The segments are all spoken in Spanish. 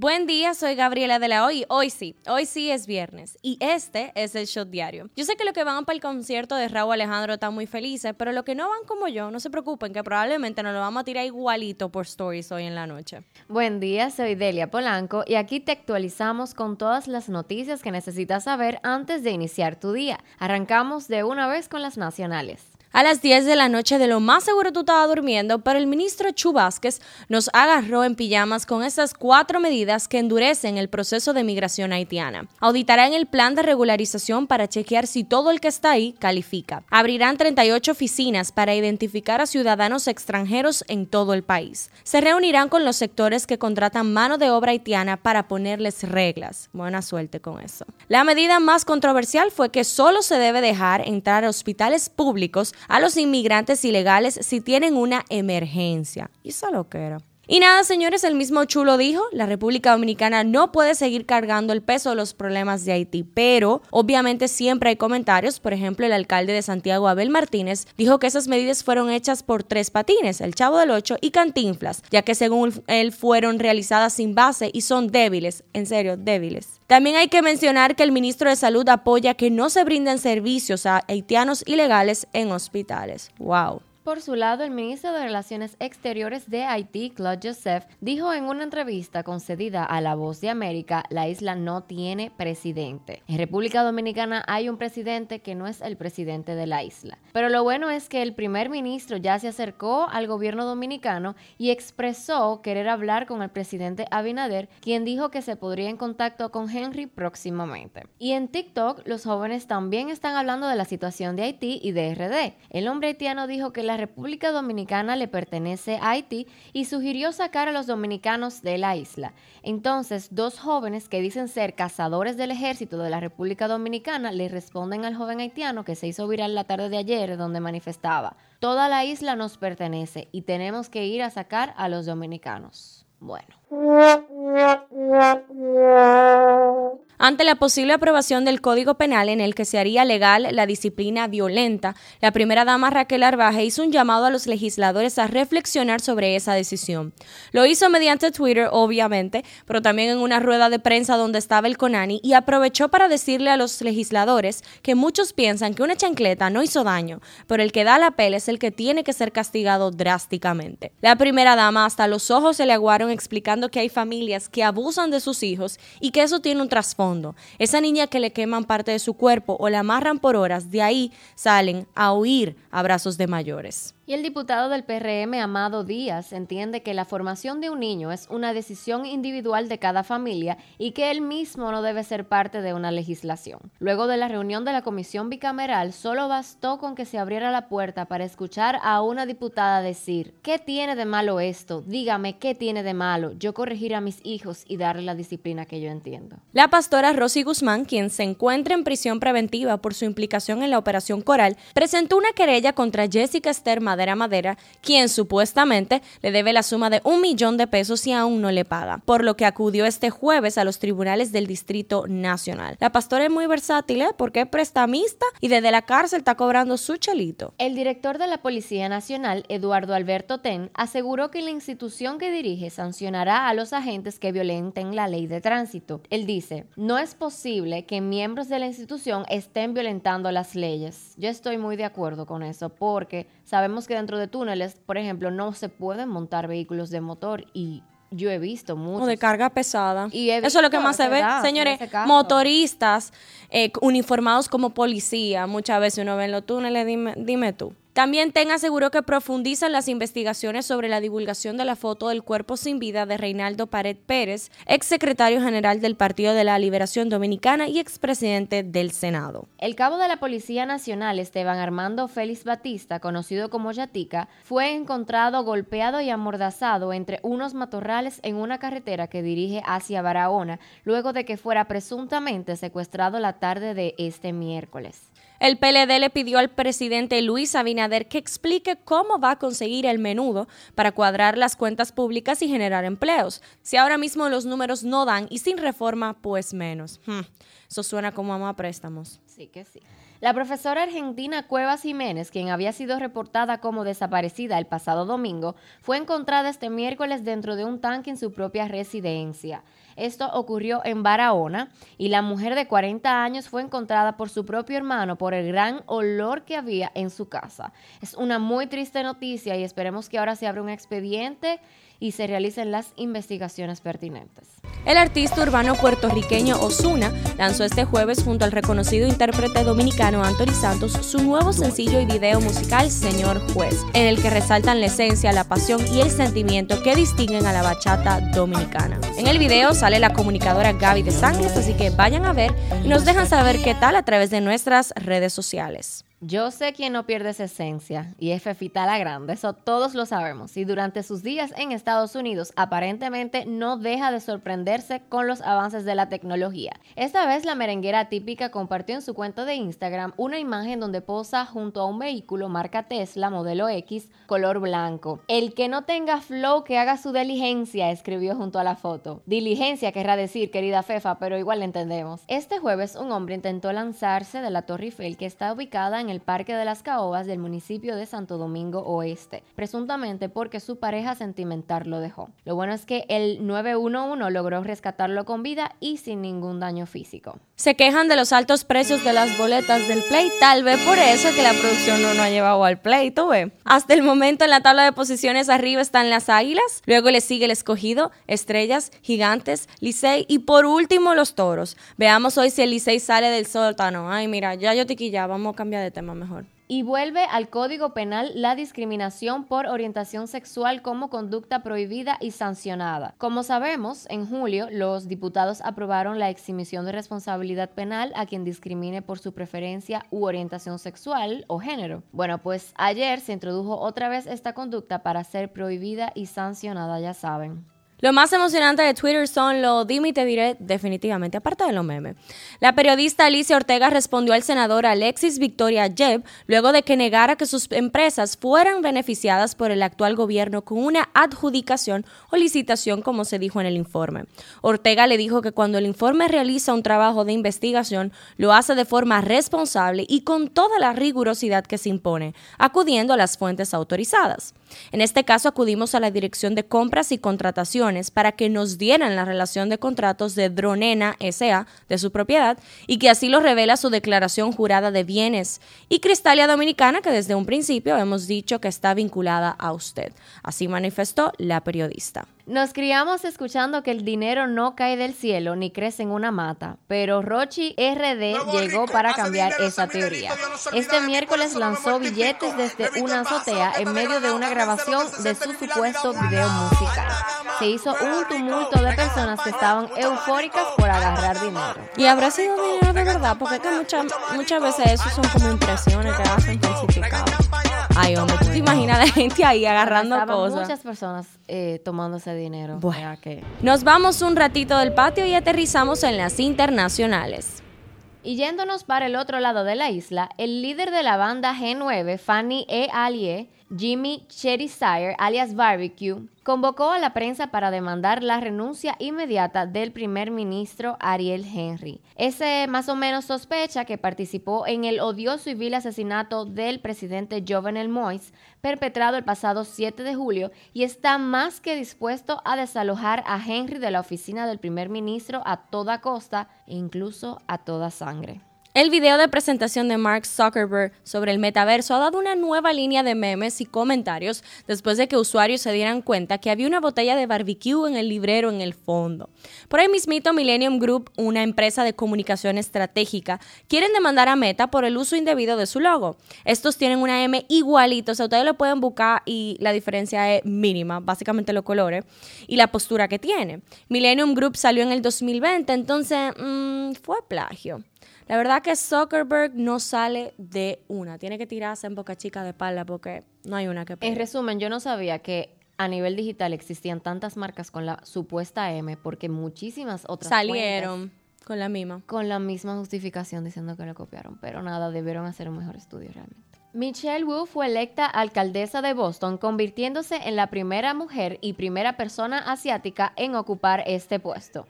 Buen día, soy Gabriela de la Hoy. Hoy sí, hoy sí es viernes y este es el Shot Diario. Yo sé que los que van para el concierto de Raúl Alejandro están muy felices, pero los que no van como yo, no se preocupen que probablemente nos lo vamos a tirar igualito por stories hoy en la noche. Buen día, soy Delia Polanco y aquí te actualizamos con todas las noticias que necesitas saber antes de iniciar tu día. Arrancamos de una vez con las nacionales. A las 10 de la noche, de lo más seguro tú estabas durmiendo, pero el ministro Chu Vázquez nos agarró en pijamas con esas cuatro medidas que endurecen el proceso de migración haitiana. Auditarán el plan de regularización para chequear si todo el que está ahí califica. Abrirán 38 oficinas para identificar a ciudadanos extranjeros en todo el país. Se reunirán con los sectores que contratan mano de obra haitiana para ponerles reglas. Buena suerte con eso. La medida más controversial fue que solo se debe dejar entrar a hospitales públicos a los inmigrantes ilegales si tienen una emergencia. Y eso lo que era. Y nada, señores, el mismo Chulo dijo, la República Dominicana no puede seguir cargando el peso de los problemas de Haití, pero obviamente siempre hay comentarios, por ejemplo, el alcalde de Santiago, Abel Martínez, dijo que esas medidas fueron hechas por tres patines, el Chavo del Ocho y Cantinflas, ya que según él fueron realizadas sin base y son débiles, en serio, débiles. También hay que mencionar que el ministro de Salud apoya que no se brinden servicios a haitianos ilegales en hospitales. ¡Wow! Por su lado, el ministro de Relaciones Exteriores de Haití, Claude Joseph, dijo en una entrevista concedida a La Voz de América, la isla no tiene presidente. En República Dominicana hay un presidente que no es el presidente de la isla. Pero lo bueno es que el primer ministro ya se acercó al gobierno dominicano y expresó querer hablar con el presidente Abinader, quien dijo que se podría en contacto con Henry próximamente. Y en TikTok, los jóvenes también están hablando de la situación de Haití y de RD. El hombre haitiano dijo que la República Dominicana le pertenece a Haití y sugirió sacar a los dominicanos de la isla. Entonces, dos jóvenes que dicen ser cazadores del ejército de la República Dominicana le responden al joven haitiano que se hizo viral la tarde de ayer donde manifestaba, toda la isla nos pertenece y tenemos que ir a sacar a los dominicanos. Bueno. Ante la posible aprobación del Código Penal en el que se haría legal la disciplina violenta, la primera dama Raquel Arbaje hizo un llamado a los legisladores a reflexionar sobre esa decisión. Lo hizo mediante Twitter, obviamente, pero también en una rueda de prensa donde estaba el Conani y aprovechó para decirle a los legisladores que muchos piensan que una chancleta no hizo daño, pero el que da la pela es el que tiene que ser castigado drásticamente. La primera dama hasta los ojos se le aguaron explicando que hay familias que abusan de sus hijos y que eso tiene un trasfondo esa niña que le queman parte de su cuerpo o la amarran por horas, de ahí salen a huir a brazos de mayores. Y el diputado del PRM, Amado Díaz, entiende que la formación de un niño es una decisión individual de cada familia y que él mismo no debe ser parte de una legislación. Luego de la reunión de la comisión bicameral, solo bastó con que se abriera la puerta para escuchar a una diputada decir, ¿qué tiene de malo esto? Dígame, ¿qué tiene de malo? Yo corregir a mis hijos y darle la disciplina que yo entiendo. La pastora Rosy Guzmán, quien se encuentra en prisión preventiva por su implicación en la operación Coral, presentó una querella contra Jessica Esther Madera Madera, quien supuestamente le debe la suma de un millón de pesos y aún no le paga, por lo que acudió este jueves a los tribunales del Distrito Nacional. La pastora es muy versátil, ¿eh? porque es prestamista y desde la cárcel está cobrando su chelito. El director de la Policía Nacional, Eduardo Alberto Ten, aseguró que la institución que dirige sancionará a los agentes que violenten la ley de tránsito. Él dice, no es posible que miembros de la institución estén violentando las leyes. Yo estoy muy de acuerdo con eso porque sabemos que dentro de túneles, por ejemplo, no se pueden montar vehículos de motor y yo he visto muchos. O de carga pesada. Y Eso es lo que más se ve. Señores, motoristas eh, uniformados como policía, muchas veces uno ve en los túneles, dime, dime tú. También TEN aseguró que profundizan las investigaciones sobre la divulgación de la foto del cuerpo sin vida de Reinaldo Pared Pérez, ex secretario general del Partido de la Liberación Dominicana y expresidente del Senado. El cabo de la Policía Nacional, Esteban Armando Félix Batista, conocido como Yatica, fue encontrado golpeado y amordazado entre unos matorrales en una carretera que dirige hacia Barahona, luego de que fuera presuntamente secuestrado la tarde de este miércoles. El PLD le pidió al presidente Luis Abinader que explique cómo va a conseguir el menudo para cuadrar las cuentas públicas y generar empleos. Si ahora mismo los números no dan y sin reforma, pues menos. Hmm, eso suena como a préstamos. Sí que sí. La profesora argentina Cuevas Jiménez, quien había sido reportada como desaparecida el pasado domingo, fue encontrada este miércoles dentro de un tanque en su propia residencia. Esto ocurrió en Barahona y la mujer de 40 años fue encontrada por su propio hermano por el gran olor que había en su casa. Es una muy triste noticia y esperemos que ahora se abra un expediente y se realicen las investigaciones pertinentes. El artista urbano puertorriqueño Osuna lanzó este jueves junto al reconocido intérprete dominicano Anthony Santos su nuevo sencillo y video musical Señor Juez, en el que resaltan la esencia, la pasión y el sentimiento que distinguen a la bachata dominicana. En el video sale la comunicadora Gaby de Sangres, así que vayan a ver y nos dejan saber qué tal a través de nuestras redes sociales. Yo sé quién no pierde esa esencia, y es Fefita la Grande, eso todos lo sabemos, y durante sus días en Estados Unidos aparentemente no deja de sorprenderse con los avances de la tecnología. Esta vez la merenguera típica compartió en su cuenta de Instagram una imagen donde posa junto a un vehículo marca Tesla modelo X color blanco. El que no tenga flow que haga su diligencia, escribió junto a la foto. Diligencia querrá decir, querida Fefa, pero igual entendemos. Este jueves un hombre intentó lanzarse de la Torre Eiffel que está ubicada en el Parque de las Caobas del municipio de Santo Domingo Oeste, presuntamente porque su pareja sentimental lo dejó. Lo bueno es que el 911 logró rescatarlo con vida y sin ningún daño físico. Se quejan de los altos precios de las boletas del Play, tal vez por eso que la producción no, no ha llevado al Play, tú ves. Hasta el momento en la tabla de posiciones arriba están las Águilas, luego le sigue el Escogido, Estrellas, Gigantes, Licey y por último los Toros. Veamos hoy si el Licey sale del sótano. Ay, mira, ya yo ya, vamos a cambiar de tema mejor y vuelve al Código Penal la discriminación por orientación sexual como conducta prohibida y sancionada. Como sabemos, en julio los diputados aprobaron la exhibición de responsabilidad penal a quien discrimine por su preferencia u orientación sexual o género. Bueno, pues ayer se introdujo otra vez esta conducta para ser prohibida y sancionada, ya saben. Lo más emocionante de Twitter son lo dime y te diré definitivamente, aparte de los memes. La periodista Alicia Ortega respondió al senador Alexis Victoria Jeb luego de que negara que sus empresas fueran beneficiadas por el actual gobierno con una adjudicación o licitación, como se dijo en el informe. Ortega le dijo que cuando el informe realiza un trabajo de investigación, lo hace de forma responsable y con toda la rigurosidad que se impone, acudiendo a las fuentes autorizadas. En este caso acudimos a la Dirección de Compras y Contrataciones para que nos dieran la relación de contratos de Dronena SA de su propiedad y que así lo revela su declaración jurada de bienes y Cristalia Dominicana que desde un principio hemos dicho que está vinculada a usted. Así manifestó la periodista. Nos criamos escuchando que el dinero no cae del cielo ni crece en una mata, pero Rochi RD llegó para cambiar esa teoría. Este miércoles lanzó billetes desde una azotea en medio de una grabación de su supuesto video musical. Se hizo un tumulto de personas que estaban eufóricas por agarrar dinero. Y habrá sido dinero de verdad, porque que muchas, muchas veces eso son como impresiones que hacen falsificados. Ay, hombre, tú te imaginas a la gente ahí agarrando cosas. Muchas personas eh, tomando ese dinero. Bueno, que... Nos vamos un ratito del patio y aterrizamos en las internacionales. Y yéndonos para el otro lado de la isla, el líder de la banda G9, Fanny E. Allier, Jimmy Cherisire, alias Barbecue, convocó a la prensa para demandar la renuncia inmediata del primer ministro Ariel Henry. Ese más o menos sospecha que participó en el odioso y vil asesinato del presidente Jovenel Moïse, perpetrado el pasado 7 de julio, y está más que dispuesto a desalojar a Henry de la oficina del primer ministro a toda costa e incluso a toda sangre. El video de presentación de Mark Zuckerberg sobre el metaverso ha dado una nueva línea de memes y comentarios después de que usuarios se dieran cuenta que había una botella de barbecue en el librero en el fondo. Por ahí mismito, Millennium Group, una empresa de comunicación estratégica, quieren demandar a Meta por el uso indebido de su logo. Estos tienen una M igualito, o sea, ustedes lo pueden buscar y la diferencia es mínima, básicamente los colores y la postura que tiene. Millennium Group salió en el 2020, entonces mm, fue plagio. La verdad que Zuckerberg no sale de una. Tiene que tirarse en boca chica de pala porque no hay una que En resumen, yo no sabía que a nivel digital existían tantas marcas con la supuesta M porque muchísimas otras salieron con la misma. Con la misma justificación diciendo que lo copiaron. Pero nada, debieron hacer un mejor estudio realmente. Michelle Wu fue electa alcaldesa de Boston, convirtiéndose en la primera mujer y primera persona asiática en ocupar este puesto.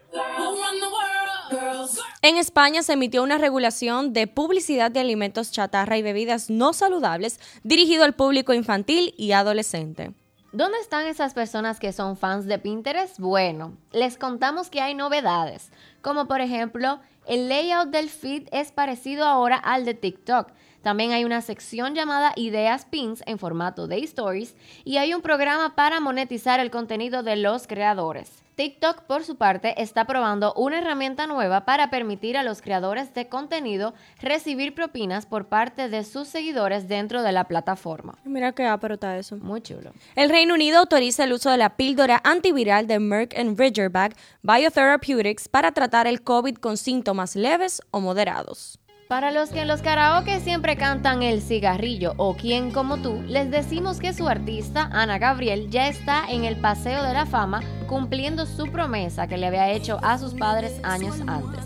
En España se emitió una regulación de publicidad de alimentos chatarra y bebidas no saludables dirigido al público infantil y adolescente. ¿Dónde están esas personas que son fans de Pinterest? Bueno, les contamos que hay novedades, como por ejemplo, el layout del feed es parecido ahora al de TikTok. También hay una sección llamada Ideas Pins en formato de stories y hay un programa para monetizar el contenido de los creadores. TikTok, por su parte, está probando una herramienta nueva para permitir a los creadores de contenido recibir propinas por parte de sus seguidores dentro de la plataforma. Mira qué está eso. Muy chulo. El Reino Unido autoriza el uso de la píldora antiviral de Merck Ridgeback Biotherapeutics para tratar el COVID con síntomas leves o moderados. Para los que en los karaoke siempre cantan el cigarrillo o quién como tú, les decimos que su artista, Ana Gabriel, ya está en el Paseo de la Fama cumpliendo su promesa que le había hecho a sus padres años antes.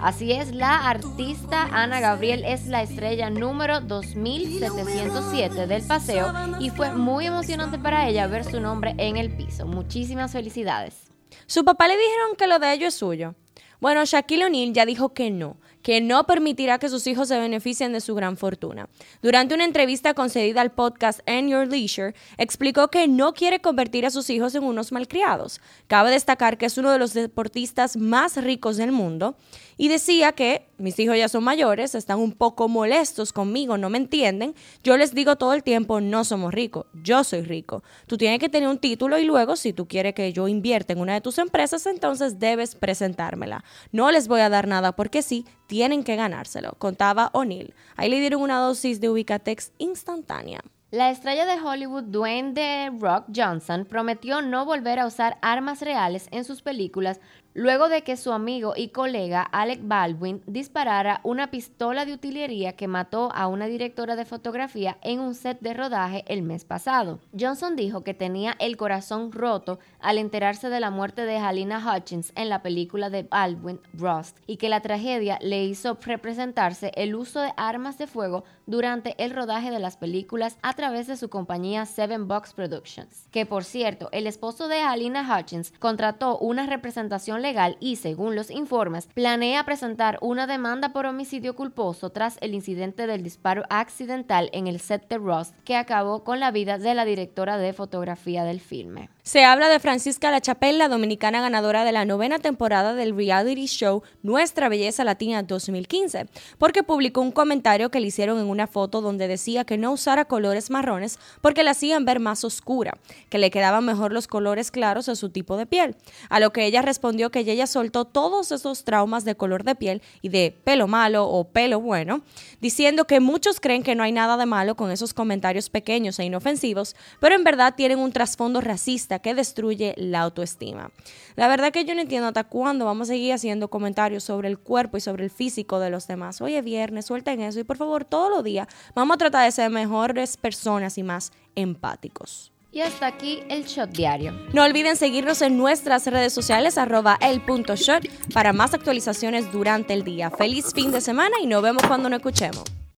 Así es, la artista Ana Gabriel es la estrella número 2707 del paseo y fue muy emocionante para ella ver su nombre en el piso. Muchísimas felicidades. Su papá le dijeron que lo de ello es suyo. Bueno, Shaquille O'Neal ya dijo que no, que no permitirá que sus hijos se beneficien de su gran fortuna. Durante una entrevista concedida al podcast And Your Leisure, explicó que no quiere convertir a sus hijos en unos malcriados. Cabe destacar que es uno de los deportistas más ricos del mundo y decía que mis hijos ya son mayores, están un poco molestos conmigo, no me entienden. Yo les digo todo el tiempo, no somos ricos, yo soy rico. Tú tienes que tener un título y luego, si tú quieres que yo invierta en una de tus empresas, entonces debes presentármela. No les voy a dar nada porque sí, tienen que ganárselo, contaba O'Neill. Ahí le dieron una dosis de Ubicatex instantánea. La estrella de Hollywood Dwayne Rock Johnson prometió no volver a usar armas reales en sus películas luego de que su amigo y colega Alec Baldwin disparara una pistola de utilería que mató a una directora de fotografía en un set de rodaje el mes pasado. Johnson dijo que tenía el corazón roto al enterarse de la muerte de Halina Hutchins en la película de Baldwin Rust y que la tragedia le hizo representarse el uso de armas de fuego durante el rodaje de las películas a través de su compañía Seven Box Productions. Que por cierto, el esposo de Halina Hutchins contrató una representación legal y, según los informes, planea presentar una demanda por homicidio culposo tras el incidente del disparo accidental en el set de Rust que acabó con la vida de la directora de fotografía del filme. Se habla de Francisca La Chapelle, dominicana ganadora de la novena temporada del reality show Nuestra Belleza Latina 2015, porque publicó un comentario que le hicieron en una foto donde decía que no usara colores marrones porque la hacían ver más oscura, que le quedaban mejor los colores claros a su tipo de piel. A lo que ella respondió que ella soltó todos esos traumas de color de piel y de pelo malo o pelo bueno, diciendo que muchos creen que no hay nada de malo con esos comentarios pequeños e inofensivos, pero en verdad tienen un trasfondo racista que destruye la autoestima. La verdad que yo no entiendo hasta cuándo vamos a seguir haciendo comentarios sobre el cuerpo y sobre el físico de los demás. Hoy es viernes, suelten eso y por favor todos los días vamos a tratar de ser mejores personas y más empáticos. Y hasta aquí el Shot Diario. No olviden seguirnos en nuestras redes sociales arroba el punto shot para más actualizaciones durante el día. Feliz fin de semana y nos vemos cuando nos escuchemos.